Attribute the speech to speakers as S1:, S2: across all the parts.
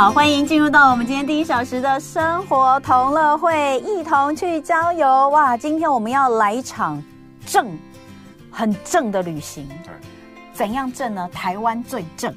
S1: 好，欢迎进入到我们今天第一小时的生活同乐会，一同去郊游哇！今天我们要来一场正，很正的旅行。对，怎样正呢？台湾最正，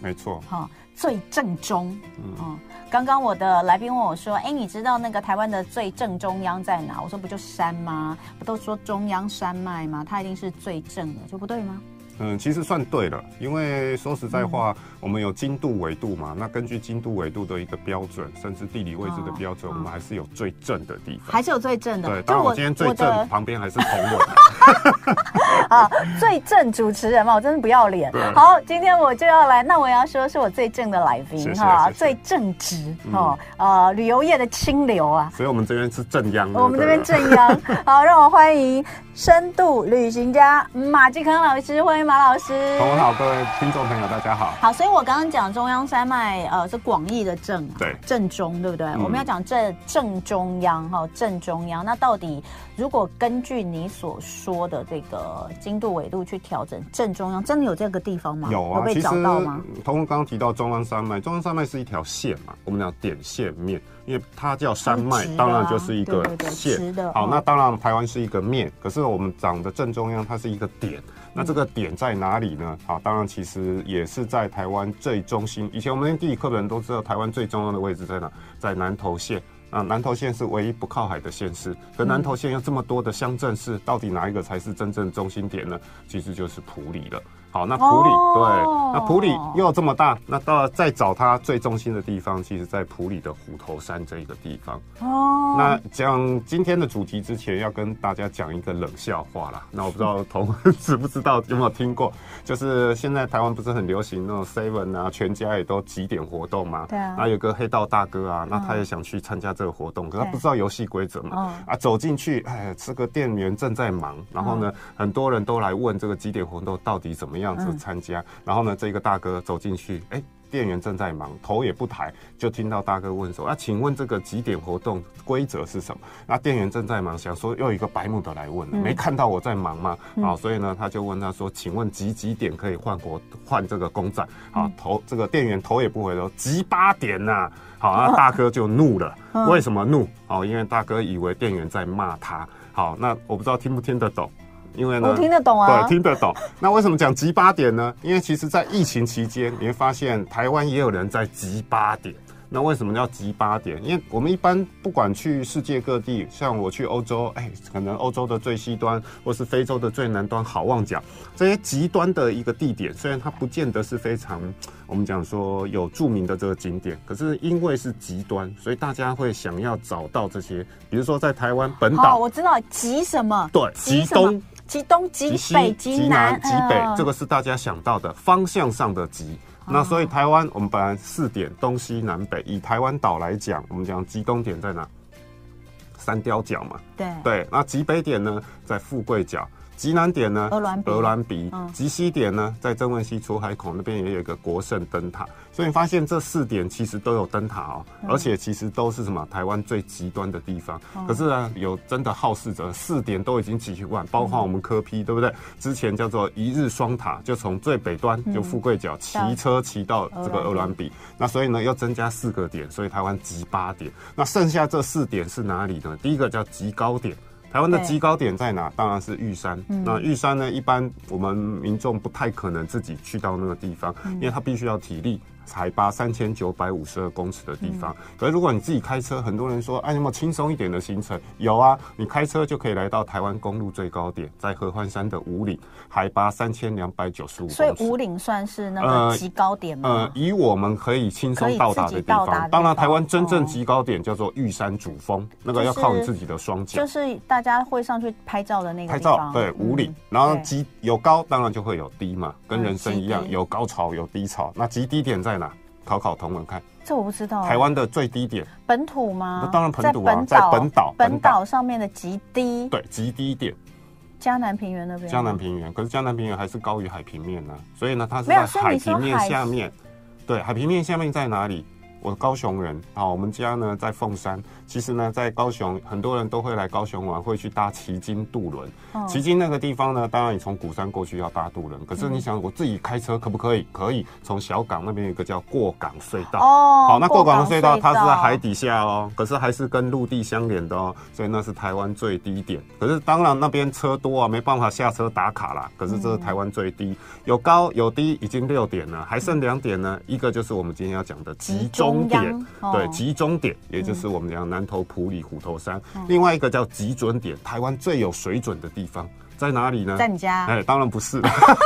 S2: 没错，
S1: 哈，最正宗。嗯，刚刚我的来宾问我说：“哎，你知道那个台湾的最正中央在哪？”我说：“不就山吗？不都说中央山脉吗？它一定是最正的，就不对吗？”
S2: 嗯，其实算对了，因为说实在话，嗯、我们有经度纬度嘛，那根据经度纬度的一个标准，甚至地理位置的标准，哦、我们还是有最正的地方，
S1: 还是有最正的。
S2: 对，当然我今天最正旁边还是同文。
S1: 啊，最正主持人嘛，我真的不要脸。好，今天我就要来，那我要说是我最正的来宾哈，最正直哈，呃，旅游业的清流啊。
S2: 所以我们这边是正央，
S1: 我们这边正央。好，让我欢迎深度旅行家马继康老师，欢迎马老师。
S2: 同文好，各位听众朋友，大家好。
S1: 好，所以我刚刚讲中央山脉，呃，是广义的正，
S2: 对，
S1: 正中，对不对？我们要讲正正中央哈，正中央。那到底如果根据你所说的这个经度纬度去调整，正中央真的有这个地方吗？
S2: 有啊，
S1: 有被找到吗？
S2: 通过刚刚提到中央山脉，中央山脉是一条线嘛，我们讲点线面，因为它叫山脉，当然就是一个线。好，那当然台湾是一个面，可是我们长的正中央，它是一个点。那这个点在哪里呢？好，当然其实也是在台湾最中心。以前我们地理课本都知道，台湾最中央的位置在哪？在南投县。啊，南投县是唯一不靠海的县市。可南投县有这么多的乡镇市，到底哪一个才是真正中心点呢？其实就是埔里了。好，那普里、oh. 对，那普里又有这么大，那到了再找它最中心的地方，其实在普里的虎头山这一个地方。哦，oh. 那讲今天的主题之前，要跟大家讲一个冷笑话啦。那我不知道 同 知不知道有没有听过，就是现在台湾不是很流行那种 seven 啊，全家也都几点活动嘛。对啊。那有个黑道大哥啊，那他也想去参加这个活动，可他不知道游戏规则嘛。Oh. 啊，走进去，哎，这个店员正在忙，然后呢，oh. 很多人都来问这个几点活动到底怎么样。样子参加，嗯、然后呢，这个大哥走进去，哎，店员正在忙，头也不抬，就听到大哥问说：“啊，请问这个几点活动规则是什么？”那店员正在忙，想说又一个白目的来问了，嗯、没看到我在忙吗？嗯、好，所以呢，他就问他说：“请问几几点可以换国换这个公仔？”好，头这个店员头也不回说：“几八点呐、啊。”好，那大哥就怒了，哦、为什么怒？好，因为大哥以为店员在骂他。好，那我不知道听不听得懂。因为呢，
S1: 我听得懂啊，
S2: 对，听得懂。那为什么讲集八点呢？因为其实，在疫情期间，你会发现台湾也有人在集八点。那为什么要集八点？因为我们一般不管去世界各地，像我去欧洲，哎，可能欧洲的最西端，或是非洲的最南端，好望角这些极端的一个地点，虽然它不见得是非常我们讲说有著名的这个景点，可是因为是极端，所以大家会想要找到这些。比如说在台湾本岛，
S1: 我知道集什么？
S2: 对，集东。
S1: 极东、极北、极南、
S2: 极北，这个是大家想到的方向上的极。那所以台湾我们本来四点东西南北，以台湾岛来讲，我们讲极东点在哪？三貂角嘛。对对。那极北点呢，在富贵角。极南点呢？鹅銮鼻。鹅銮鼻。极西点呢，在曾文溪出海口那边也有一个国盛灯塔。所以你发现这四点其实都有灯塔哦，而且其实都是什么台湾最极端的地方。可是呢，有真的好事者，四点都已经骑完，包括我们科批对不对？之前叫做一日双塔，就从最北端就富贵角骑车骑到这个鹅銮鼻。那所以呢，要增加四个点，所以台湾极八点。那剩下这四点是哪里呢？第一个叫极高点，台湾的极高点在哪？当然是玉山。那玉山呢，一般我们民众不太可能自己去到那个地方，因为它必须要体力。海拔三千九百五十二公尺的地方，嗯、可是如果你自己开车，很多人说，哎，有没有轻松一点的行程？有啊，你开车就可以来到台湾公路最高点，在合欢山的五岭，海拔三千两百九十五。
S1: 所以五岭算是那个极高点吗？
S2: 呃，以我们可以轻松到达的地方。地方当然，台湾真正极高点叫做玉山主峰，哦、那个要靠你自己的双脚。
S1: 就是大家会上去拍照的那个
S2: 拍照，对，五岭。嗯、然后极有高，当然就会有低嘛，跟人生一样，嗯、有高潮有低潮。那极低点在哪？考考同文看，
S1: 这我不知道。
S2: 台湾的最低点，
S1: 本土吗？
S2: 那当然本土啊，在本岛，
S1: 本岛上面的极低，
S2: 对，极低点，
S1: 江南平原那边。
S2: 江南平原，可是江南平原还是高于海平面呢，所以呢，它是在海平面下面。对，海平面下面在哪里？我高雄人啊，我们家呢在凤山。其实呢，在高雄，很多人都会来高雄玩，会去搭旗津渡轮。旗津那个地方呢，当然你从鼓山过去要搭渡轮，可是你想我自己开车可不可以？可以。从小港那边有一个叫过港隧道。哦。好，那过港隧道它是在海底下哦，可是还是跟陆地相连的哦，所以那是台湾最低点。可是当然那边车多啊，没办法下车打卡啦。可是这是台湾最低，有高有低，已经六点了，还剩两点呢。一个就是我们今天要讲的集中点，对，集中点，也就是我们讲南。南投埔里虎头山，另外一个叫集准点，台湾最有水准的地方在哪里呢？
S1: 在你家？
S2: 哎，当然不是，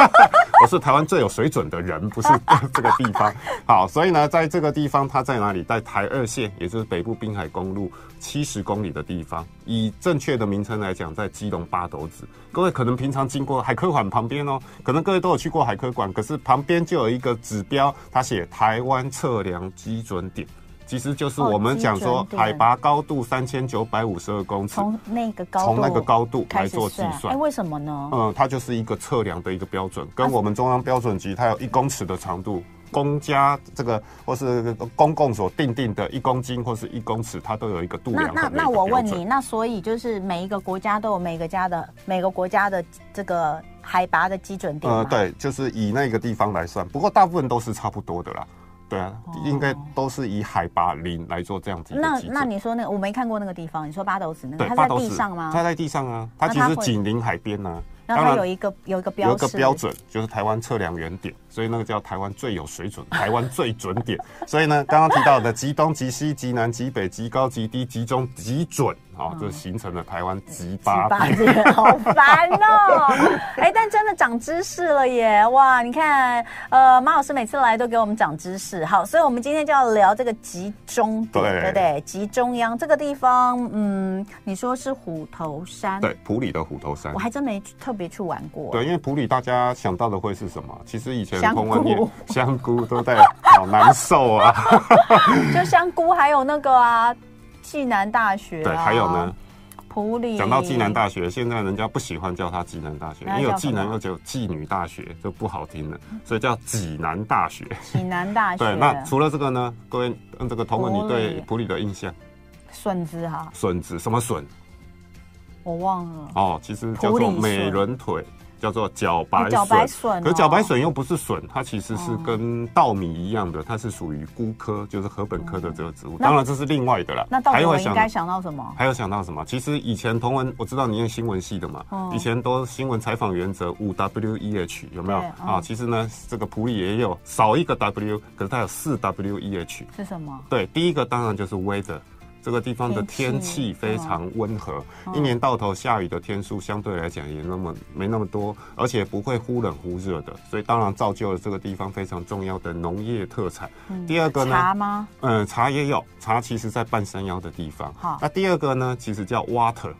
S2: 我是台湾最有水准的人，不是 这个地方。好，所以呢，在这个地方，它在哪里？在台二线，也就是北部滨海公路七十公里的地方。以正确的名称来讲，在基隆八斗子。各位可能平常经过海科馆旁边哦，可能各位都有去过海科馆，可是旁边就有一个指标，它写台湾测量基准点。其实就是我们讲说海拔高度三千九百五十二公尺，从那个高从那个高度来做计算。
S1: 哎，为什么呢？
S2: 嗯，它就是一个测量的一个标准，跟我们中央标准局它有一公尺的长度，公家这个或是公共所定定的一公斤或是一公尺，它都有一个度量。
S1: 那那那我问你，那所以就是每一个国家都有每个家的每个国家的这个海拔的基准点？
S2: 呃，对，就是以那个地方来算，不过大部分都是差不多的啦。对啊，应该都是以海拔零来做这样子。
S1: 那那你说那个我没看过那个地方，你说八斗子那个，它在地上吗？
S2: 它在地上啊，它其实紧邻海边呢。
S1: 然后它有一个有一个标
S2: 有一个标准，就是台湾测量原点，所以那个叫台湾最有水准，台湾最准点。所以呢，刚刚提到的极东、极西、极南、极北、极高、极低、极中、极准。哦，就形成了台湾极八点，
S1: 好烦哦！哎，但真的长知识了耶！哇，你看，呃，马老师每次来都给我们长知识。好，所以我们今天就要聊这个集中点，对不对？集中央这个地方，嗯，你说是虎头山？
S2: 对，普里的虎头山，
S1: 我还真没特别去玩过。
S2: 对，因为普里大家想到的会是什么？其实以前香菇，香菇都在好难受啊，
S1: 就香菇，还有那个啊。暨南大学、啊、
S2: 对，还有呢，
S1: 普里。
S2: 讲到暨南大学，现在人家不喜欢叫它暨南大学，因为有暨南又只有妓女大学，就不好听了，所以叫济南大学。
S1: 济南大学。
S2: 对，那除了这个呢？各位，嗯，这个同文，你对普里的印象？
S1: 笋子哈。
S2: 笋子什么笋？
S1: 我忘了。
S2: 哦，其实叫做美人腿。叫做茭白笋，可是茭白笋又不是笋，它其实是跟稻米一样的，它是属于菇科，就是禾本科的这个植物。当然这是另外的了。
S1: 那稻米应该想到什么？
S2: 还有想到什么？其实以前同文我知道你念新闻系的嘛，以前都新闻采访原则五 W E H 有没有啊？其实呢，这个普里也有少一个 W，可是它有四 W E H
S1: 是什么？
S2: 对，第一个当然就是 weather。这个地方的天气非常温和，一年到头下雨的天数相对来讲也那么没那么多，而且不会忽冷忽热的，所以当然造就了这个地方非常重要的农业特产。第二个呢？
S1: 茶吗？
S2: 嗯，茶也有，茶其实在半山腰的地方。好，那第二个呢？其实叫 water，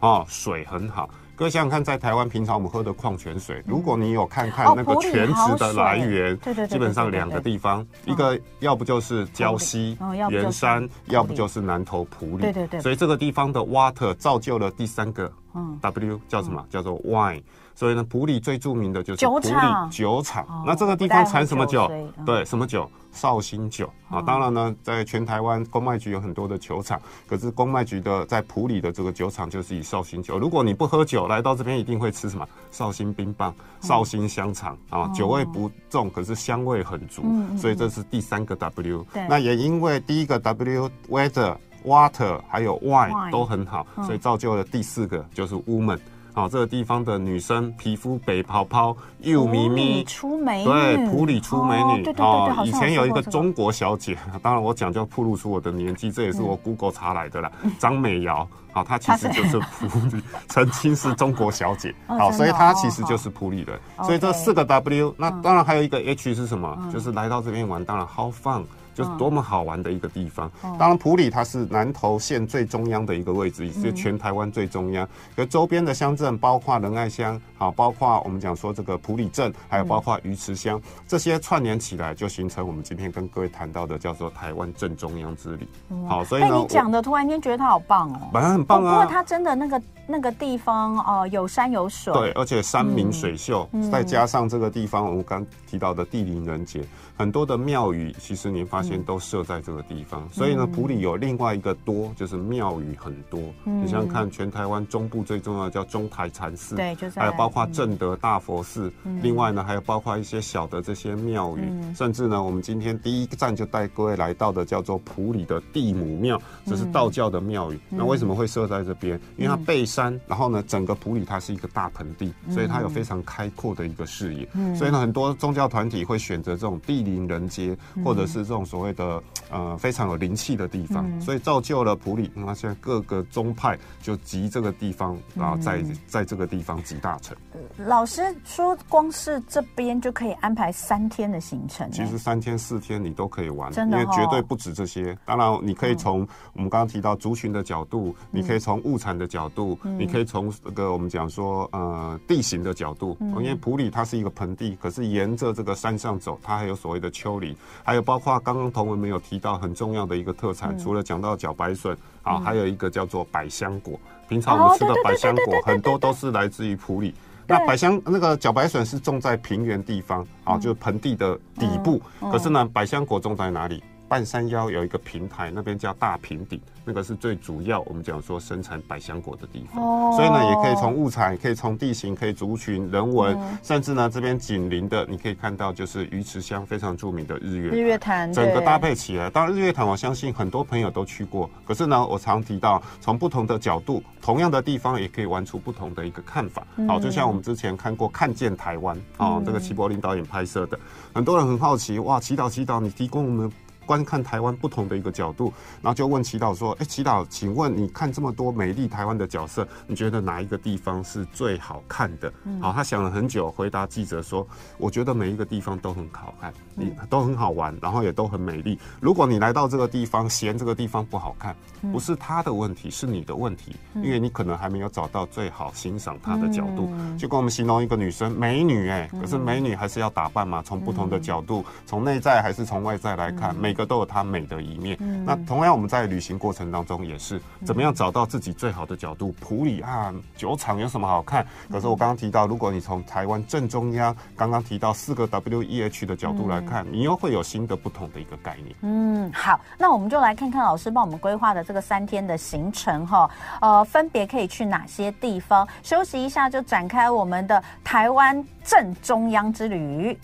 S2: 哦，水很好。各位想想看，在台湾平常我们喝的矿泉水，如果你有看看那个泉质的来源，基本上两个地方，一个要不就是礁溪、圆山，要不就是南投埔里。对对对。所以这个地方的 water 造就了第三个 W 叫什么？叫做 wine。所以呢，普里最著名的就是普里酒厂。那这个地方产什么酒？对，什么酒？绍兴酒啊。当然呢，在全台湾公卖局有很多的酒厂，可是公卖局的在普里的这个酒厂就是以绍兴酒。如果你不喝酒，来到这边一定会吃什么？绍兴冰棒、绍兴香肠啊，酒味不重，可是香味很足。所以这是第三个 W。那也因为第一个 W weather water 还有 wine 都很好，所以造就了第四个就是 woman。好，这个地方的女生皮肤白泡泡，又咪咪，
S1: 出美女，
S2: 对，普里出美女。哦，以前有一个中国小姐，当然我讲就暴露出我的年纪，这也是我 Google 查来的啦。张美瑶，好，她其实就是普里，曾经是中国小姐。好，所以她其实就是普里的。所以这四个 W，那当然还有一个 H 是什么？就是来到这边玩，当然 How fun。就是多么好玩的一个地方。当然，普里它是南投县最中央的一个位置，也是全台湾最中央。可周边的乡镇，包括仁爱乡，好，包括我们讲说这个普里镇，还有包括鱼池乡，这些串联起来，就形成我们今天跟各位谈到的叫做台湾正中央之旅。好，所以呢，你
S1: 讲的突然间觉得它好棒哦，
S2: 本来很棒啊。
S1: 不过它真的那个那个地方哦，有山有水，
S2: 对，而且山明水秀，再加上这个地方我们刚提到的地灵人杰，很多的庙宇，其实您发现。都设在这个地方。所以呢，普里有另外一个多，就是庙宇很多。你想想看，全台湾中部最重要的叫中台禅寺，对，还有包括正德大佛寺。另外呢，还有包括一些小的这些庙宇，甚至呢，我们今天第一站就带各位来到的叫做普里的地母庙，这是道教的庙宇。那为什么会设在这边？因为它背山，然后呢，整个普里它是一个大盆地，所以它有非常开阔的一个视野。所以呢，很多宗教团体会选择这种地灵人街，或者是这种所谓的呃非常有灵气的地方，所以造就了普里。那现在各个宗派就集这个地方，然后在在这个地方集大成。
S1: 老师说，光是这边就可以安排三天的行程。
S2: 其实三天四天你都可以玩，因为绝对不止这些。当然，你可以从我们刚刚提到族群的角度，你可以从物产的角度，你可以从这个我们讲说呃地形的角度。因为普里它是一个盆地，可是沿着这个山上走，它还有所谓的丘陵，还有包括刚刚同文没有提到很重要的一个特产，除了讲到茭白笋啊，还有一个叫做百香果。平常我们吃的百香果很多都是来自于普里。那百香那个茭白笋是种在平原地方啊，就是盆地的底部。可是呢，百香果种在哪里？半山腰有一个平台，那边叫大平顶。那个是最主要，我们讲说生产百香果的地方，哦、所以呢，也可以从物产，可以从地形，可以族群、人文，嗯、甚至呢，这边紧邻的，你可以看到就是鱼池乡非常著名的日月日月潭，整个搭配起来。当然，日月潭我相信很多朋友都去过，可是呢，我常提到从不同的角度，同样的地方也可以玩出不同的一个看法。好、嗯，就像我们之前看过《看见台湾》啊、嗯，这个齐柏林导演拍摄的，很多人很好奇，哇，祈祷祈祷，你提供我们。观看台湾不同的一个角度，然后就问祈祷说：“哎，祈祷，请问你看这么多美丽台湾的角色，你觉得哪一个地方是最好看的？”好，他想了很久，回答记者说：“我觉得每一个地方都很好看，你都很好玩，然后也都很美丽。如果你来到这个地方嫌这个地方不好看，不是他的问题，是你的问题，因为你可能还没有找到最好欣赏他的角度。就跟我们形容一个女生美女，哎，可是美女还是要打扮嘛，从不同的角度，从内在还是从外在来看，每个。”都有它美的一面。嗯、那同样，我们在旅行过程当中也是怎么样找到自己最好的角度？普里啊，酒厂有什么好看？可是我刚刚提到，如果你从台湾正中央，刚刚提到四个 W E H 的角度来看，你又会有新的不同的一个概念。
S1: 嗯，好，那我们就来看看老师帮我们规划的这个三天的行程哈。呃，分别可以去哪些地方？休息一下就展开我们的台湾正中央之旅。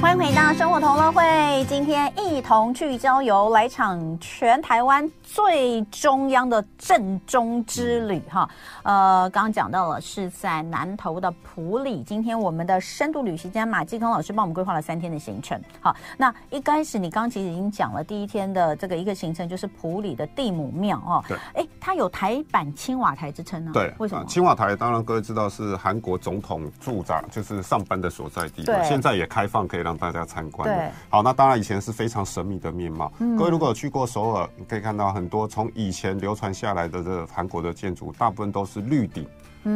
S1: 欢迎回到生活同乐会，今天一同去郊游，来场全台湾最中央的正中之旅哈。呃，刚刚讲到了是在南投的埔里，今天我们的深度旅行家马继康老师帮我们规划了三天的行程。好，那一开始你刚刚其实已经讲了第一天的这个一个行程，就是埔里的地母庙哦。对。哎，它有台版青瓦台之称呢？
S2: 对。
S1: 为什么？
S2: 青瓦台当然各位知道是韩国总统驻扎，就是上班的所在地。对。现在也开放可以让大家参观。的。好，那当然以前是非常神秘的面貌。嗯。各位如果有去过首尔，你可以看到很多从以前流传下来的这个韩国的建筑，大部分都是绿顶。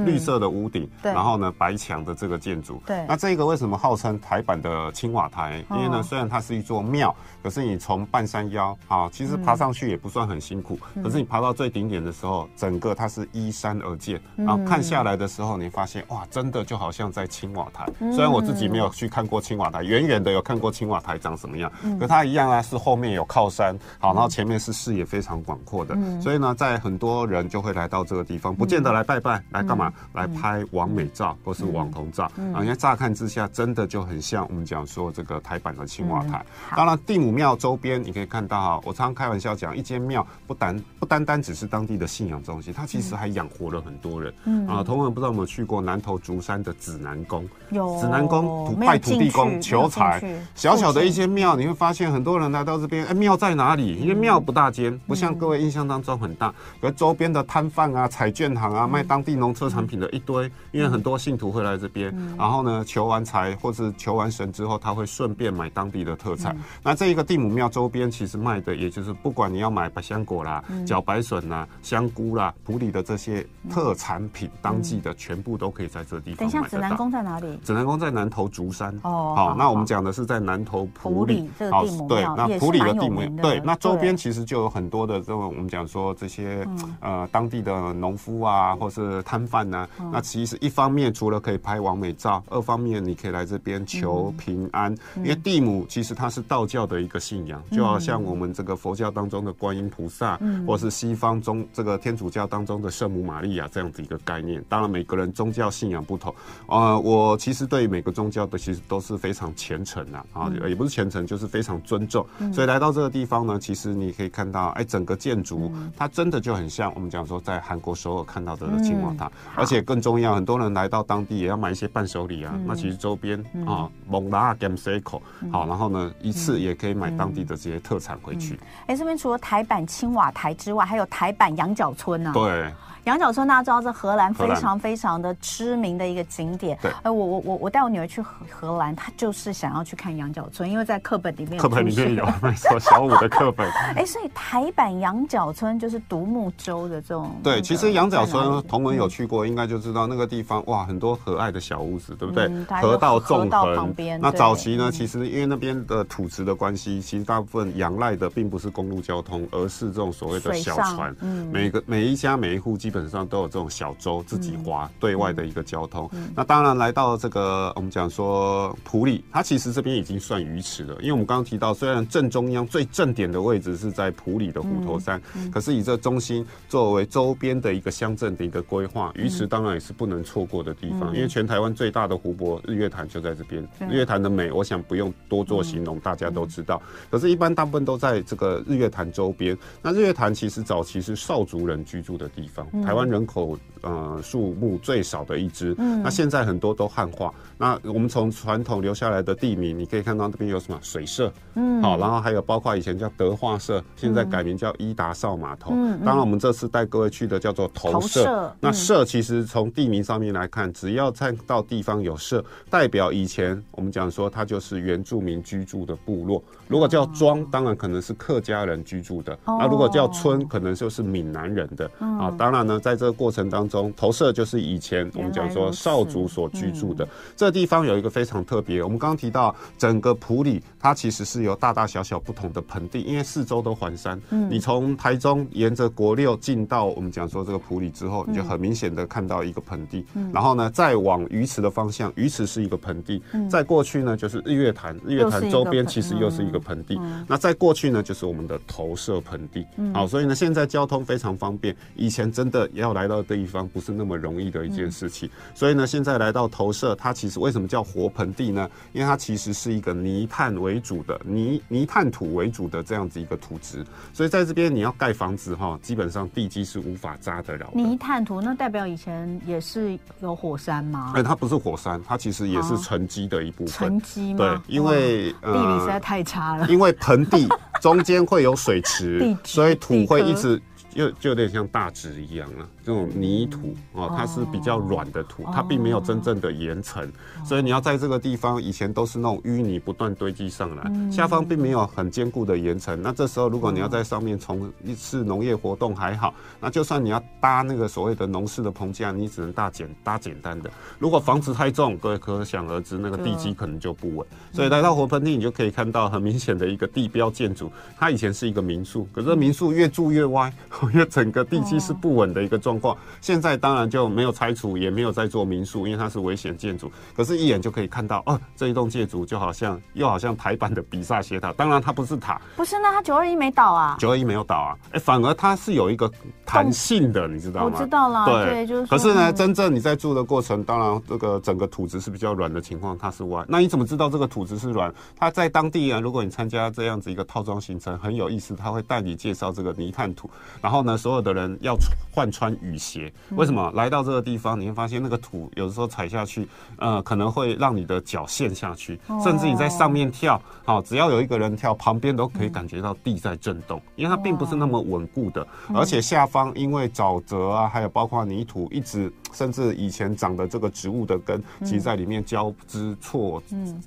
S2: 绿色的屋顶，然后呢，白墙的这个建筑。对，那这个为什么号称台版的青瓦台？因为呢，虽然它是一座庙，可是你从半山腰啊，其实爬上去也不算很辛苦。可是你爬到最顶点的时候，整个它是依山而建，然后看下来的时候，你发现哇，真的就好像在青瓦台。虽然我自己没有去看过青瓦台，远远的有看过青瓦台长什么样，可它一样啊，是后面有靠山，好，然后前面是视野非常广阔的。所以呢，在很多人就会来到这个地方，不见得来拜拜，来干嘛？来拍完美照或是网红照。啊，因为乍看之下真的就很像我们讲说这个台版的青瓦台。当然，地母庙周边你可以看到哈，我常常开玩笑讲，一间庙不单不单单只是当地的信仰中心，它其实还养活了很多人。嗯。啊，同文不知道有没有去过南投竹山的指南宫？有。指南宫拜土地公求财，小小的一间庙，你会发现很多人来到这边，哎，庙在哪里？因为庙不大间，不像各位印象当中很大，而周边的摊贩啊、彩券行啊、卖当地农特产品的一堆，因为很多信徒会来这边，嗯、然后呢，求完财或是求完神之后，他会顺便买当地的特产。嗯、那这一个地母庙周边其实卖的，也就是不管你要买百香果啦、茭、嗯、白笋啦、香菇啦、普里的这些特产品，嗯、当季的全部都可以在这地方买。等一下，指南宫在哪里？指南宫在南投竹山。哦，好，那我们讲的是在南投普里。好，对，那普里的地母庙，对，那周边其实就有很多的这种我们讲说这些呃当地的农夫啊，或是摊饭呐。那其实一方面除了可以拍完美照，二方面你可以来这边求平安，因为地母其实它是道教的一个信仰，就好像我们这个佛教当中的观音菩萨，或是西方中这个天主教当中的圣母玛利亚这样子一个概念。当然每个人宗教信仰不同，呃，我其实对于每个宗教的其实都是非常虔诚的啊，也不是虔诚，就是非常尊重。所以来到这个地方呢，其实你可以看到，哎，整个建筑它真的就很像我们讲说在韩国首尔看到的青瓦塔，而且更重要，很多人来到当地也要买一些伴手礼啊。那其实周边啊，蒙拉 Game Circle 好，然后呢，一次也可以买当地的这些特产回去。
S1: 哎，这边除了台版青瓦台之外，还有台版羊角村呢。
S2: 对。
S1: 羊角村大家知道，这荷兰非常非常的知名的一个景点。对，哎，我我我我带我女儿去荷荷兰，她就是想要去看羊角村，因为在课本里面。课本里面有，没错，
S2: 小五的课本。
S1: 哎，所以台版羊角村就是独木舟的这种。
S2: 对，其实羊角村同文有去过，应该就知道那个地方哇，很多可爱的小屋子，对不对？河道纵横旁边。那早期呢，其实因为那边的土质的关系，其实大部分仰赖的并不是公路交通，而是这种所谓的小船。嗯。每个每一家每一户基本上都有这种小舟自己划对外的一个交通。嗯、那当然来到这个我们讲说普里，它其实这边已经算鱼池了，因为我们刚刚提到，虽然正中央最正点的位置是在普里的虎头山，可是以这中心作为周边的一个乡镇的一个规划，鱼池当然也是不能错过的地方。嗯、因为全台湾最大的湖泊日月潭就在这边，嗯、日月潭的美，我想不用多做形容，嗯、大家都知道。可是，一般大部分都在这个日月潭周边。那日月潭其实早期是邵族人居住的地方，台湾人。口呃数目最少的一支，嗯，那现在很多都汉化。那我们从传统留下来的地名，你可以看到这边有什么水社，嗯，好，然后还有包括以前叫德化社，现在改名叫伊达少码头。嗯，当然我们这次带各位去的叫做投社。那社其实从地名上面来看，只要看到地方有社，代表以前我们讲说它就是原住民居住的部落。如果叫庄，当然可能是客家人居住的。那如果叫村，可能就是闽南人的。啊，当然呢，在这个过程当中，投射就是以前我们讲说少族所居住的这地方有一个非常特别。我们刚刚提到整个埔里，它其实是由大大小小不同的盆地，因为四周都环山。你从台中沿着国六进到我们讲说这个埔里之后，你就很明显的看到一个盆地。然后呢，再往鱼池的方向，鱼池是一个盆地。再过去呢，就是日月潭，日月潭周边其实又是一个盆地。那在过去呢，就是我们的投射盆地。好，所以呢，现在交通非常方便。以前真的要来到的地方不是那么容易的一件事情。所以呢，现在来到投射，它其实为什么叫活盆地呢？因为它其实是一个泥炭为主的泥泥炭土为主的这样子一个土质。所以在这边你要盖房子哈，基本上地基是无法扎得了。
S1: 泥炭土那代表以前也是有火山吗？
S2: 哎，它不是火山，它其实也是沉积的一部分。
S1: 沉积吗？
S2: 对，因为
S1: 地理实在太差了。
S2: 因为盆地中间会有水池，所以土会一直就就有点像大直一样了。这种泥土哦，它是比较软的土，它并没有真正的岩层，所以你要在这个地方，以前都是那种淤泥不断堆积上来，下方并没有很坚固的岩层。那这时候如果你要在上面从事农业活动还好，那就算你要搭那个所谓的农事的棚架，你只能搭简搭简单的。如果房子太重，各位可想而知，那个地基可能就不稳。所以来到活盆地，你就可以看到很明显的一个地标建筑，它以前是一个民宿，可是民宿越住越歪，因为整个地基是不稳的一个状。状况现在当然就没有拆除，也没有在做民宿，因为它是危险建筑。可是，一眼就可以看到，哦，这一栋建筑就好像又好像台版的比萨斜塔。当然，它不是塔，
S1: 不是，那它九二一没倒啊？
S2: 九二一没有倒啊？哎，反而它是有一个弹性的，你知道吗？
S1: 我知道了，对，对就是。
S2: 可是呢，真正你在住的过程，当然这个整个土质是比较软的情况，它是歪。那你怎么知道这个土质是软？它在当地啊，如果你参加这样子一个套装行程，很有意思，他会带你介绍这个泥炭土，然后呢，所有的人要换穿雨鞋。为什么？来到这个地方，你会发现那个土有的时候踩下去，呃，可能会让你的脚陷下去，甚至你在上面跳，好，只要有一个人跳，旁边都可以感觉到地在震动，因为它并不是那么稳固的，而且下方因为沼泽啊，还有包括泥土一直，甚至以前长的这个植物的根，其实在里面交织错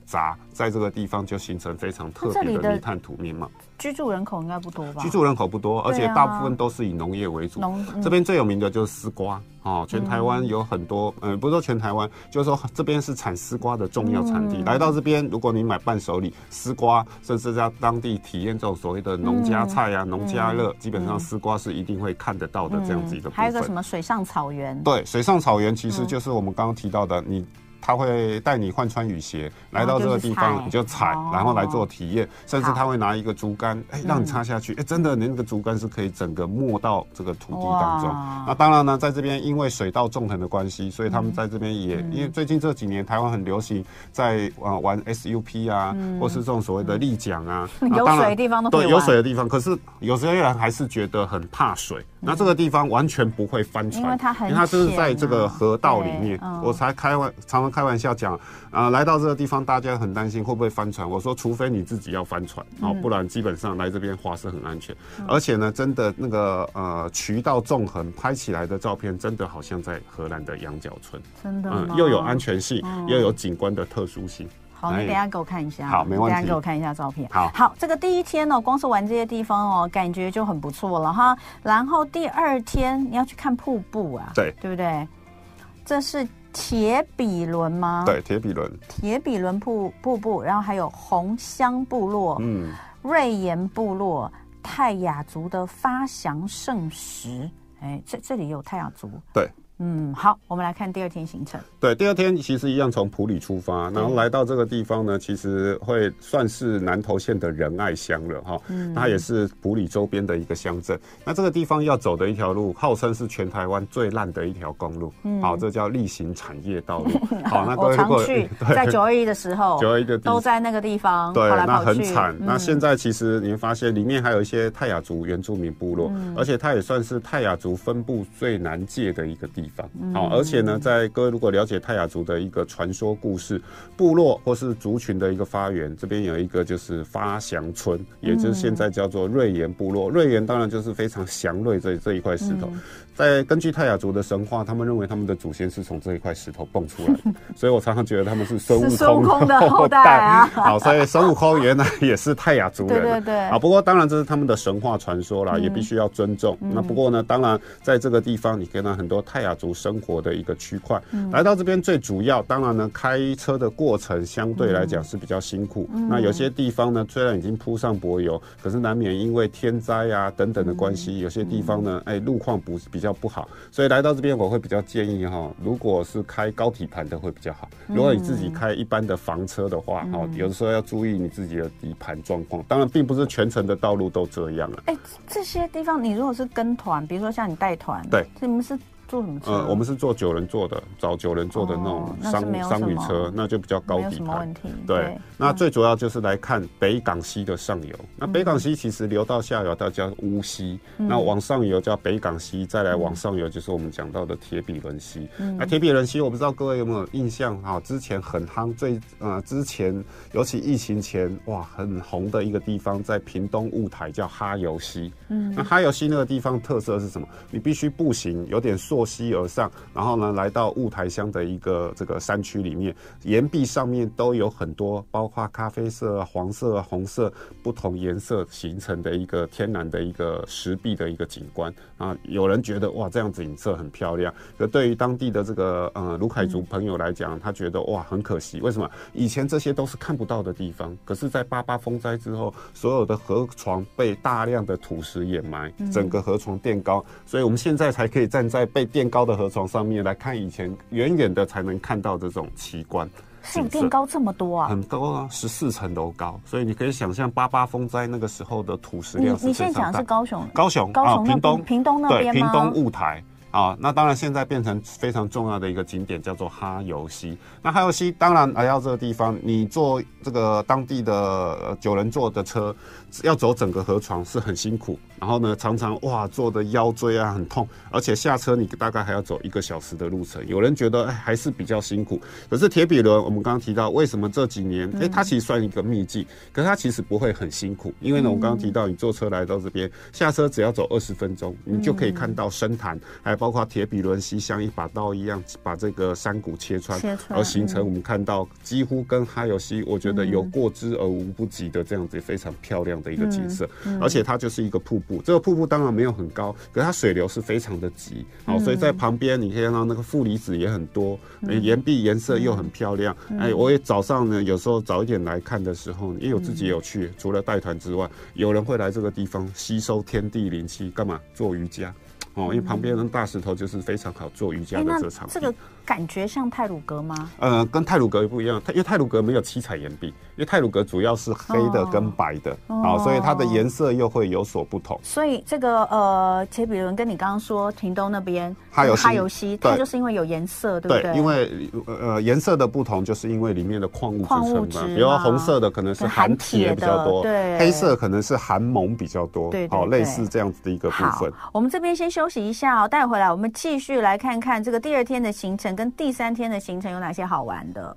S2: 杂，在这个地方就形成非常特别的泥炭土面貌。
S1: 居住人口应该不多吧？
S2: 居住人口不多，而且大部分都是以农业为主。农这边最有名的就是丝瓜。哦，全台湾有很多，嗯、呃，不是说全台湾，就是说这边是产丝瓜的重要产地。嗯、来到这边，如果你买伴手礼，丝瓜，甚至在当地体验这种所谓的农家菜啊、农、嗯、家乐，基本上丝瓜是一定会看得到的这样子一个部分。
S1: 还有个什么水上草原？
S2: 对，水上草原其实就是我们刚刚提到的你。他会带你换穿雨鞋，来到这个地方你就踩，然后来做体验，甚至他会拿一个竹竿，哎，让你插下去，哎，真的，你那个竹竿是可以整个没到这个土地当中。那当然呢，在这边因为水稻纵横的关系，所以他们在这边也因为最近这几年台湾很流行在啊玩 SUP 啊，或是这种所谓的立桨啊，
S1: 有水的地方都
S2: 对有水的地方，可是有些人还是觉得很怕水。那这个地方完全不会翻船，因为它很，因为它就是在这个河道里面，我才开玩常常开玩笑讲，啊，来到这个地方，大家很担心会不会翻船。我说，除非你自己要翻船，哦，不然基本上来这边滑是很安全。而且呢，真的那个呃渠道纵横，拍起来的照片真的好像在荷兰的羊角村，
S1: 真的，嗯，
S2: 又有安全性，又有景观的特殊性。
S1: 好，你等一下给我看一下。
S2: 好，没问题。
S1: 等一下给我看一下照片。
S2: 好，
S1: 好，这个第一天哦，光是玩这些地方哦，感觉就很不错了哈。然后第二天你要去看瀑布啊，
S2: 对，
S1: 对不对？这是铁比伦吗？
S2: 对，铁比伦。
S1: 铁比伦瀑瀑布，然后还有红香部落，嗯，瑞岩部落，泰雅族的发祥圣石，哎，这这里有泰雅族，
S2: 对。
S1: 嗯，好，我们来看第二天行程。
S2: 对，第二天其实一样从普里出发，然后来到这个地方呢，其实会算是南投县的仁爱乡了哈。嗯，它也是普里周边的一个乡镇。那这个地方要走的一条路，号称是全台湾最烂的一条公路。嗯，好，这叫例行产业道路。好，那各位如果
S1: 在九二一的时候，
S2: 九二一的
S1: 都在那个地方，
S2: 对，那很惨。那现在其实你会发现，里面还有一些泰雅族原住民部落，而且它也算是泰雅族分布最难界的一个地方。好，而且呢，在各位如果了解泰雅族的一个传说故事，部落或是族群的一个发源，这边有一个就是发祥村，也就是现在叫做瑞岩部落。瑞岩当然就是非常祥瑞这这一块石头。在根据泰雅族的神话，他们认为他们的祖先是从这一块石头蹦出来的，所以我常常觉得他们是孙悟空的后代啊。好，所以孙悟空原来也是泰雅族人。对对对。啊，不过当然这是他们的神话传说啦，也必须要尊重。那不过呢，当然在这个地方，你可以看到很多泰雅族生活的一个区块。来到这边最主要，当然呢，开车的过程相对来讲是比较辛苦。那有些地方呢，虽然已经铺上柏油，可是难免因为天灾啊等等的关系，有些地方呢，哎，路况不比较。比较不好，所以来到这边我会比较建议哈，如果是开高底盘的会比较好。如果你自己开一般的房车的话，哈，有的时候要注意你自己的底盘状况。当然，并不是全程的道路都这样啊。哎，
S1: 这些地方你如果是跟团，比如说像你带团，
S2: 对，
S1: 你们是。坐什么车？
S2: 呃，我们是坐九人座的，找九人座的那种商、哦、商旅车，那就比较高底盘。对，对那最主要就是来看北港溪的上游。嗯、那北港溪其实流到下游，它叫乌溪。嗯、那往上游叫北港溪，再来往上游就是我们讲到的铁比伦溪。嗯、那铁比伦溪，我不知道各位有没有印象哈？之前很夯，最呃之前尤其疫情前哇很红的一个地方，在屏东雾台叫哈游溪。嗯，那哈游溪那个地方特色是什么？你必须步行，有点溯西而上，然后呢，来到雾台乡的一个这个山区里面，岩壁上面都有很多，包括咖啡色、黄色、红色不同颜色形成的一个天然的一个石壁的一个景观啊。有人觉得哇，这样子景色很漂亮。可对于当地的这个呃卢凯族朋友来讲，他觉得哇，很可惜。为什么？以前这些都是看不到的地方，可是，在八八风灾之后，所有的河床被大量的土石掩埋，整个河床垫高，所以我们现在才可以站在被垫高的河床上面来看，以前远远的才能看到这种奇观。
S1: 是垫高这么多啊？
S2: 很高啊，十四层楼高。所以你可以想象八八风灾那个时候的土石量是非常大。你现在讲的是高雄？高雄，高雄啊，屏东，
S1: 屏东那边
S2: 屏东雾台。啊，那当然，现在变成非常重要的一个景点，叫做哈尤溪。那哈尤溪当然来到这个地方，你坐这个当地的九人座的车，要走整个河床是很辛苦。然后呢，常常哇，坐的腰椎啊很痛，而且下车你大概还要走一个小时的路程。有人觉得哎，还是比较辛苦。可是铁比伦，我们刚刚提到，为什么这几年哎，它其实算一个秘境，可是它其实不会很辛苦，因为呢，我刚刚提到，你坐车来到这边，下车只要走二十分钟，你就可以看到深潭，还有。包括铁比伦溪像一把刀一样把这个山谷切穿，切穿而形成我们看到几乎跟哈尤溪，我觉得有过之而无不及的这样子非常漂亮的一个景色。嗯嗯、而且它就是一个瀑布，这个瀑布当然没有很高，可是它水流是非常的急，好，所以在旁边你可以看到那个负离子也很多，岩壁颜色又很漂亮。哎，我也早上呢，有时候早一点来看的时候，因为我自己有去，除了带团之外，有人会来这个地方吸收天地灵气，干嘛？做瑜伽？哦，因为旁边那大石头就是非常好做瑜伽的这场。
S1: 这个感觉像泰鲁格吗？
S2: 呃，跟泰鲁格也不一样，因为泰鲁格没有七彩岩壁，因为泰鲁格主要是黑的跟白的，好，所以它的颜色又会有所不同。
S1: 所以这个呃，且比伦跟你刚刚说屏东那边
S2: 哈尤
S1: 哈尤溪，它就是因为有颜色，对不对？
S2: 因为呃颜色的不同，就是因为里面的矿物质成分，比如红色的可能是含铁比较多，对，黑色可能是含锰比较多，对，好，类似这样子的一个部分。
S1: 我们这边先休休息一下哦，待回来我们继续来看看这个第二天的行程。跟第三天的行程有哪些好玩的？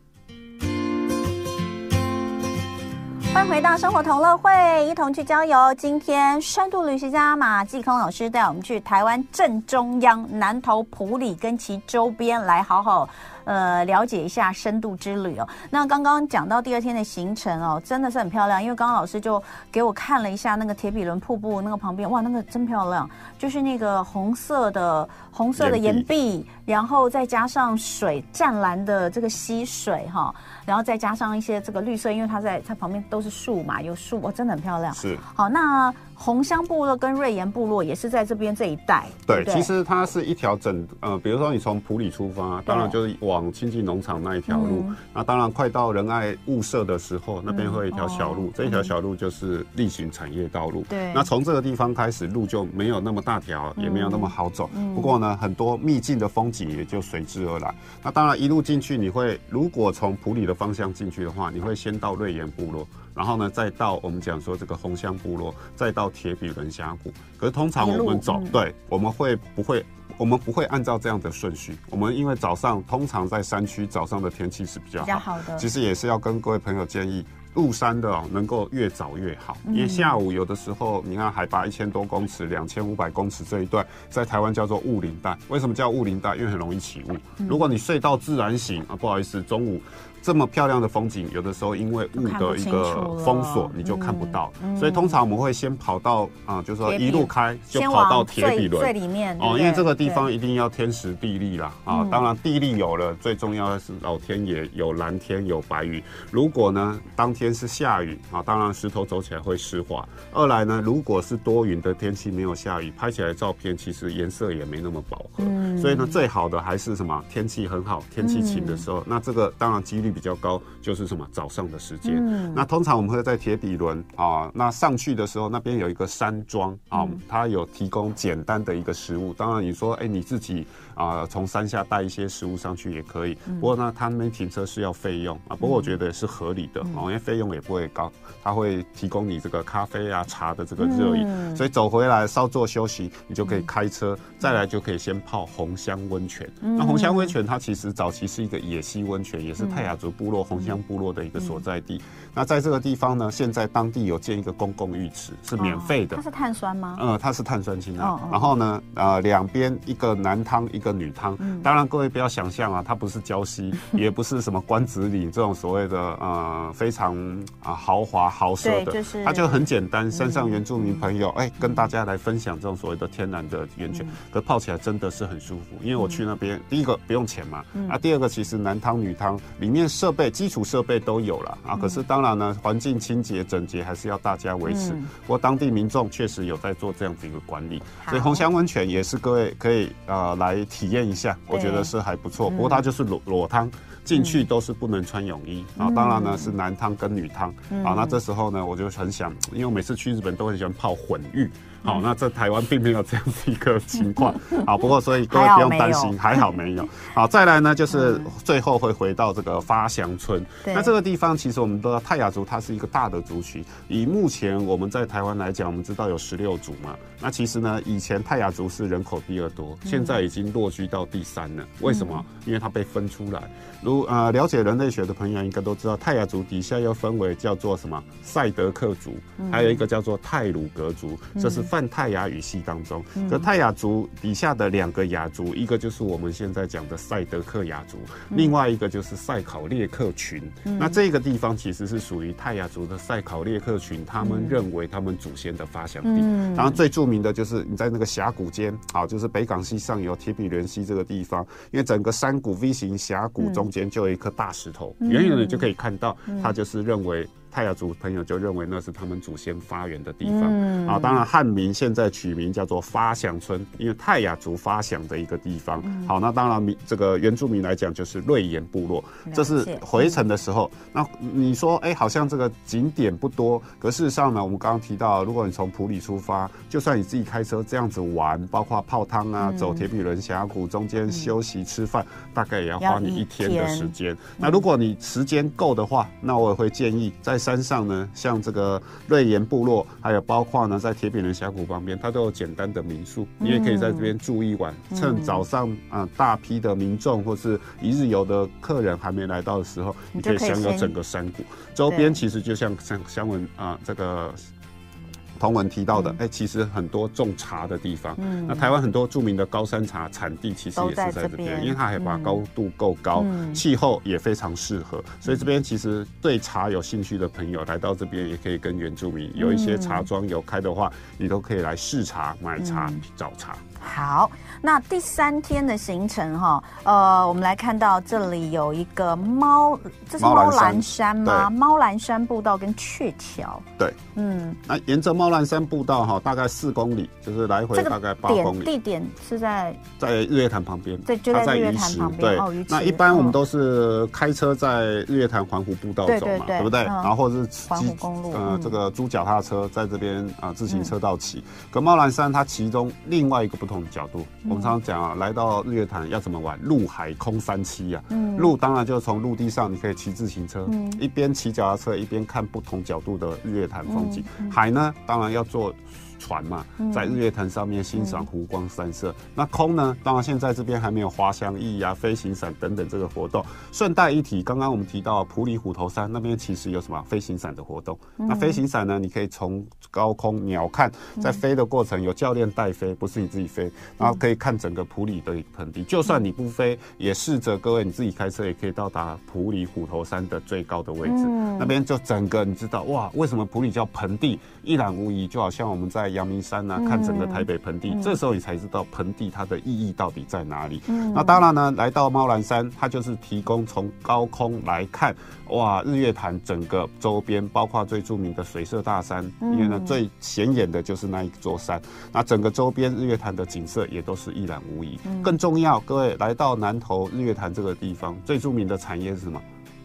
S1: 欢迎回到生活同乐会，一同去郊游。今天深度旅行家马继康老师带我们去台湾正中央南投埔里跟其周边，来好好。呃，了解一下深度之旅哦。那刚刚讲到第二天的行程哦，真的是很漂亮。因为刚刚老师就给我看了一下那个铁比伦瀑布那个旁边，哇，那个真漂亮，就是那个红色的红色的岩壁，然后再加上水湛蓝的这个溪水哈，然后再加上一些这个绿色，因为它在它旁边都是树嘛，有树，哇，真的很漂亮。
S2: 是。
S1: 好，那。红香部落跟瑞岩部落也是在这边这一带。
S2: 对，对，其实它是一条整呃，比如说你从普里出发，当然就是往亲近农场那一条路。嗯、那当然快到仁爱物社的时候，那边会有一条小路，这一条小路就是例行产业道路。对、嗯。那从这个地方开始，路就没有那么大条，也没有那么好走。嗯、不过呢，很多秘境的风景也就随之而来。那当然一路进去，你会如果从普里的方向进去的话，你会先到瑞岩部落。然后呢，再到我们讲说这个红香部落，再到铁比伦峡谷。可是通常我们走，嗯、对，我们会不会？我们不会按照这样的顺序。我们因为早上通常在山区早上的天气是比较好，的。其实也是要跟各位朋友建议，入山的哦，能够越早越好。因为下午有的时候，你看海拔一千多公尺、两千五百公尺这一段，在台湾叫做雾林带。为什么叫雾林带？因为很容易起雾。如果你睡到自然醒啊，不好意思，中午。这么漂亮的风景，有的时候因为雾的一个封锁，你就看不到。所以通常我们会先跑到啊，就是说一路开就跑到铁比伦
S1: 最里面
S2: 哦，因为这个地方一定要天时地利啦啊。当然地利有了，最重要的是老天爷有蓝天有白云。如果呢当天是下雨啊，当然石头走起来会湿滑。二来呢，如果是多云的天气没有下雨，拍起来的照片其实颜色也没那么饱和。所以呢，最好的还是什么？天气很好，天气晴的时候，那这个当然几率。比较高就是什么早上的时间，嗯、那通常我们会在铁比伦啊，那上去的时候那边有一个山庄啊，嗯、它有提供简单的一个食物。当然你说哎、欸、你自己啊从山下带一些食物上去也可以，嗯、不过呢他们停车是要费用啊，不过我觉得是合理的因为费用也不会高，他会提供你这个咖啡啊茶的这个热饮，嗯、所以走回来稍作休息，你就可以开车，嗯、再来就可以先泡红香温泉。嗯、那红香温泉它其实早期是一个野溪温泉，也是泰雅族。部落红乡部落的一个所在地，嗯、那在这个地方呢，现在当地有建一个公共浴池，是免费的。哦、它是碳酸吗？嗯，它是碳酸氢钠。哦哦、然后呢，呃，两边一个男汤，一个女汤。嗯、当然，各位不要想象啊，它不是礁溪，也不是什么关子岭这种所谓的呃非常啊豪华豪奢的，就是它就很简单。山上原住民朋友，哎、嗯欸，跟大家来分享这种所谓的天然的源泉，嗯、可泡起来真的是很舒服。因为我去那边，嗯、第一个不用钱嘛，嗯、啊，第二个其实男汤女汤里面设备基础设备都有了啊，可是当然呢，环境清洁整洁还是要大家维持。不过当地民众确实有在做这样子一个管理，所以红香温泉也是各位可以啊来体验一下，我觉得是还不错。不过它就是裸裸汤，进去都是不能穿泳衣啊。当然呢是男汤跟女汤啊。那这时候呢，我就很想，因为我每次去日本都很喜欢泡混浴。好，那在台湾并没有这样的一个情况。好，不过所以各位不用担心，还好没有。好，再来呢，就是最后会回到这个发祥村。那这个地方其实我们都知道，泰雅族它是一个大的族群。以目前我们在台湾来讲，我们知道有十六族嘛。那其实呢，以前泰雅族是人口第二多，现在已经落居到第三了。为什么？因为它被分出来。如呃了解人类学的朋友应该都知道，泰雅族底下又分为叫做什么赛德克族，还有一个叫做泰鲁格族，这是。泛泰雅语系当中。嗯、可泰雅族底下的两个雅族，一个就是我们现在讲的赛德克雅族，嗯、另外一个就是赛考列克群。嗯、那这个地方其实是属于泰雅族的赛考列克群，他们认为他们祖先的发祥地。嗯、然后最著名的就是你在那个峡谷间，好，就是北港西上游铁比伦溪这个地方，因为整个山谷 V 型峡谷中间就有一颗大石头，远远的就可以看到，它就是认为。泰雅族朋友就认为那是他们祖先发源的地方、嗯、啊。当然，汉民现在取名叫做发祥村，因为泰雅族发祥的一个地方。嗯、好，那当然民这个原住民来讲就是瑞岩部落，这是回程的时候。嗯、那你说，哎、欸，好像这个景点不多，可事实上呢，我们刚刚提到，如果你从普里出发，就算你自己开车这样子玩，包括泡汤啊，嗯、走铁皮轮峡谷中间休息吃饭，嗯、大概也要花你一天的时间。那如果你时间够的话，那我也会建议在。山上呢，像这个瑞岩部落，还有包括呢，在铁饼人峡谷旁边，它都有简单的民宿，你也可以在这边住一晚。趁早上啊，大批的民众或是一日游的客人还没来到的时候，你可以享有整个山谷。周边其实就像像香文啊这个。同文提到的，哎、其实很多种茶的地方，嗯，那台湾很多著名的高山茶产地其实也是在这边，因为它海拔高度够高，气、嗯、候也非常适合，所以这边其实对茶有兴趣的朋友来到这边，也可以跟原住民有一些茶庄有开的话，你都可以来试茶、买茶、嗯、找茶。
S1: 好，那第三天的行程哈，呃，我们来看到这里有一个猫，这是猫兰山吗？猫兰山步道跟鹊桥。
S2: 对，嗯，那沿着猫兰山步道哈，大概四公里，就是来回大概八公里。
S1: 地点是在
S2: 在日月潭旁边，
S1: 对，就在日月潭旁边。
S2: 对，那一般我们都是开车在日月潭环湖步道走嘛，对不对？然后或者是环湖公路，呃，这个租脚踏车在这边啊自行车道骑。可猫兰山它其中另外一个不同的。角度，我们常常讲啊，来到日月潭要怎么玩？陆海空三栖啊。嗯，陆当然就是从陆地上，你可以骑自行车，嗯，一边骑脚踏车一边看不同角度的日月潭风景。海呢，当然要坐。船嘛，在日月潭上面欣赏湖光山色。嗯、那空呢？当然现在这边还没有滑翔翼啊、飞行伞等等这个活动。顺带一提，刚刚我们提到普里虎头山那边其实有什么飞行伞的活动？嗯、那飞行伞呢？你可以从高空鸟瞰，在飞的过程有教练带飞，不是你自己飞，然后可以看整个普里的盆地。就算你不飞，也试着各位你自己开车也可以到达普里虎头山的最高的位置。嗯、那边就整个你知道哇，为什么普里叫盆地？一览无遗，就好像我们在。阳明山啊，看整个台北盆地，嗯、这时候你才知道盆地它的意义到底在哪里。嗯、那当然呢，来到猫兰山，它就是提供从高空来看，哇，日月潭整个周边，包括最著名的水色大山，嗯、因为呢最显眼的就是那一座山。那整个周边日月潭的景色也都是一览无遗。嗯、更重要，各位来到南投日月潭这个地方，最著名的产业是什么？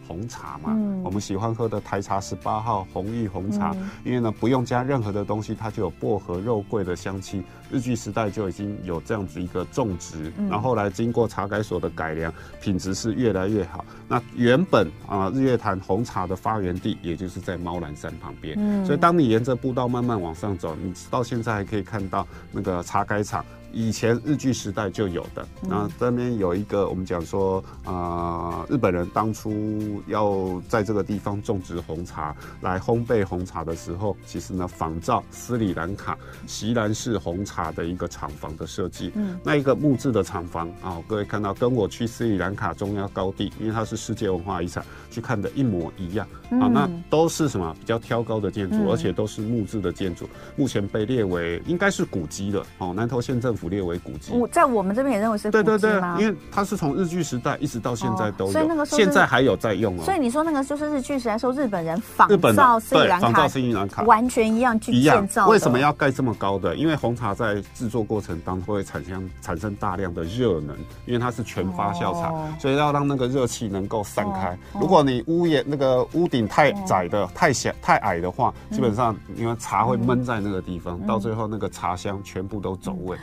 S2: 红茶嘛，嗯、我们喜欢喝的台茶十八号红玉红茶，嗯、因为呢不用加任何的东西，它就有薄荷肉桂的香气。日据时代就已经有这样子一个种植，嗯、然后后来经过茶改所的改良，品质是越来越好。那原本啊日月潭红茶的发源地，也就是在猫兰山旁边，嗯、所以当你沿着步道慢慢往上走，你到现在还可以看到那个茶改场。以前日据时代就有的，那这边有一个我们讲说啊、呃，日本人当初要在这个地方种植红茶来烘焙红茶的时候，其实呢仿照斯里兰卡锡兰式红茶的一个厂房的设计，嗯，那一个木质的厂房啊，各位看到跟我去斯里兰卡中央高地，因为它是世界文化遗产，去看的一模一样。啊，那都是什么比较挑高的建筑，而且都是木质的建筑，目前被列为应该是古迹的哦，南投县政府。列为古迹，我
S1: 在我们这边也认为是古迹？对对对，
S2: 因为它是从日据时代一直到现在都有，所以那个现在还有在用哦。
S1: 所以你说那个就是日据时代说日本人仿造斯里兰卡，
S2: 仿造斯里兰卡
S1: 完全一样去建造。
S2: 为什么要盖这么高的？因为红茶在制作过程当中会产生产生大量的热能，因为它是全发酵茶，所以要让那个热气能够散开。如果你屋檐那个屋顶太窄的、太小、太矮的话，基本上因为茶会闷在那个地方，到最后那个茶香全部都走味。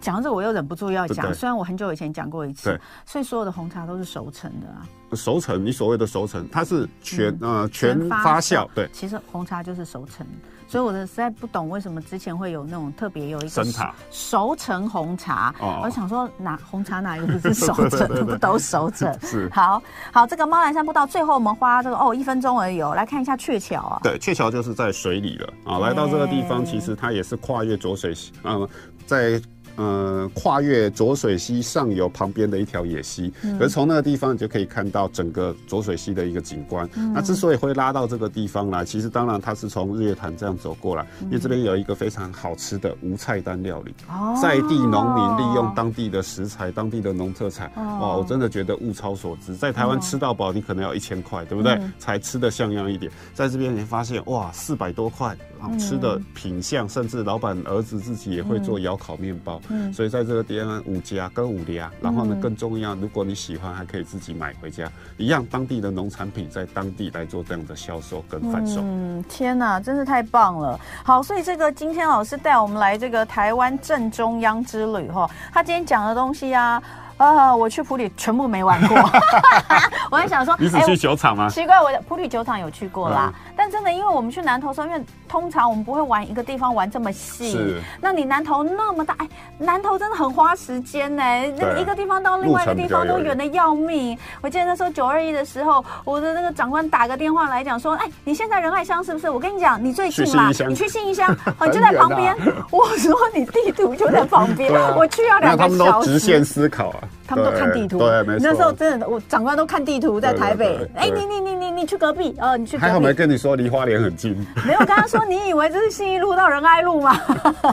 S1: 讲到这，我又忍不住要讲。虽然我很久以前讲过一次，所以所有的红茶都是熟成的啊。
S2: 熟成，你所谓的熟成，它是全、嗯、呃全发酵。对，
S1: 其实红茶就是熟成。所以我的实在不懂为什么之前会有那种特别有一个熟成红茶。哦、我想说哪红茶哪一个不是 熟成，不都熟成？是。好好，这个猫兰山步道最后我们花这个哦一分钟而已哦，来看一下鹊桥啊。
S2: 对，鹊桥就是在水里了啊。来到这个地方，其实它也是跨越浊水溪，嗯，在。呃，跨越浊水溪上游旁边的一条野溪，嗯、可是从那个地方你就可以看到整个浊水溪的一个景观。嗯、那之所以会拉到这个地方来，其实当然它是从日月潭这样走过来，嗯、因为这边有一个非常好吃的无菜单料理，哦、在地农民利用当地的食材、当地的农特产，哦、哇，我真的觉得物超所值。在台湾吃到饱，你可能要一千块，对不对？嗯、才吃得像样一点。在这边你会发现，哇，四百多块，吃的品相，甚至老板儿子自己也会做窑烤面包。嗯，所以在这个地方五家跟五家，然后呢，更重要，如果你喜欢，还可以自己买回家，一样当地的农产品，在当地来做这样的销售跟贩售。嗯，
S1: 天哪，真是太棒了！好，所以这个今天老师带我们来这个台湾正中央之旅哈，他今天讲的东西啊。啊！我去普里全部没玩过，我还想说，
S2: 你只去酒厂吗？
S1: 奇怪，我普里酒厂有去过啦，但真的，因为我们去南投时候，因为通常我们不会玩一个地方玩这么细。是。那你南投那么大，哎，南投真的很花时间呢。那一个地方到另外一个地方都远的要命。我记得那时候九二一的时候，我的那个长官打个电话来讲说，哎，你现在仁爱乡是不是？我跟你讲，你最近啦，你去信义乡，你 就在旁边。我说你地图就在旁边，我去要两个小时。他们都
S2: 直线思考啊。
S1: 他们都看地图，对，没错。那时候真的，我长官都看地图，在台北。哎，你你你你你去隔壁，呃，你去。
S2: 还好没跟你说离花莲很近。
S1: 没有，刚刚说你以为这是信义路到仁爱路吗？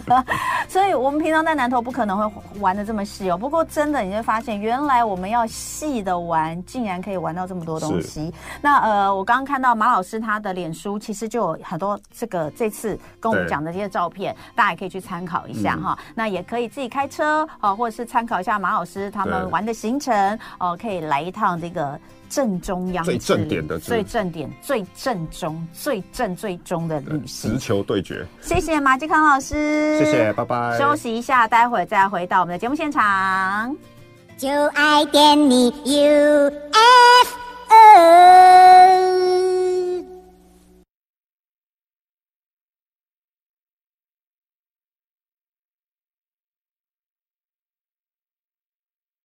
S1: 所以我们平常在南投不可能会玩的这么细哦。不过真的，你会发现原来我们要细的玩，竟然可以玩到这么多东西。那呃，我刚刚看到马老师他的脸书，其实就有很多这个这次跟我们讲的这些照片，大家也可以去参考一下哈。那也可以自己开车啊，或者是参考一下马老师他们。玩的行程哦，可以来一趟这个正中央
S2: 最正点的，
S1: 最正点、最正宗、最正最中的旅行。
S2: 直球对决，
S1: 谢谢马继康老师，
S2: 谢谢，拜拜。
S1: 休息一下，待会再回到我们的节目现场。就爱点你 UFO。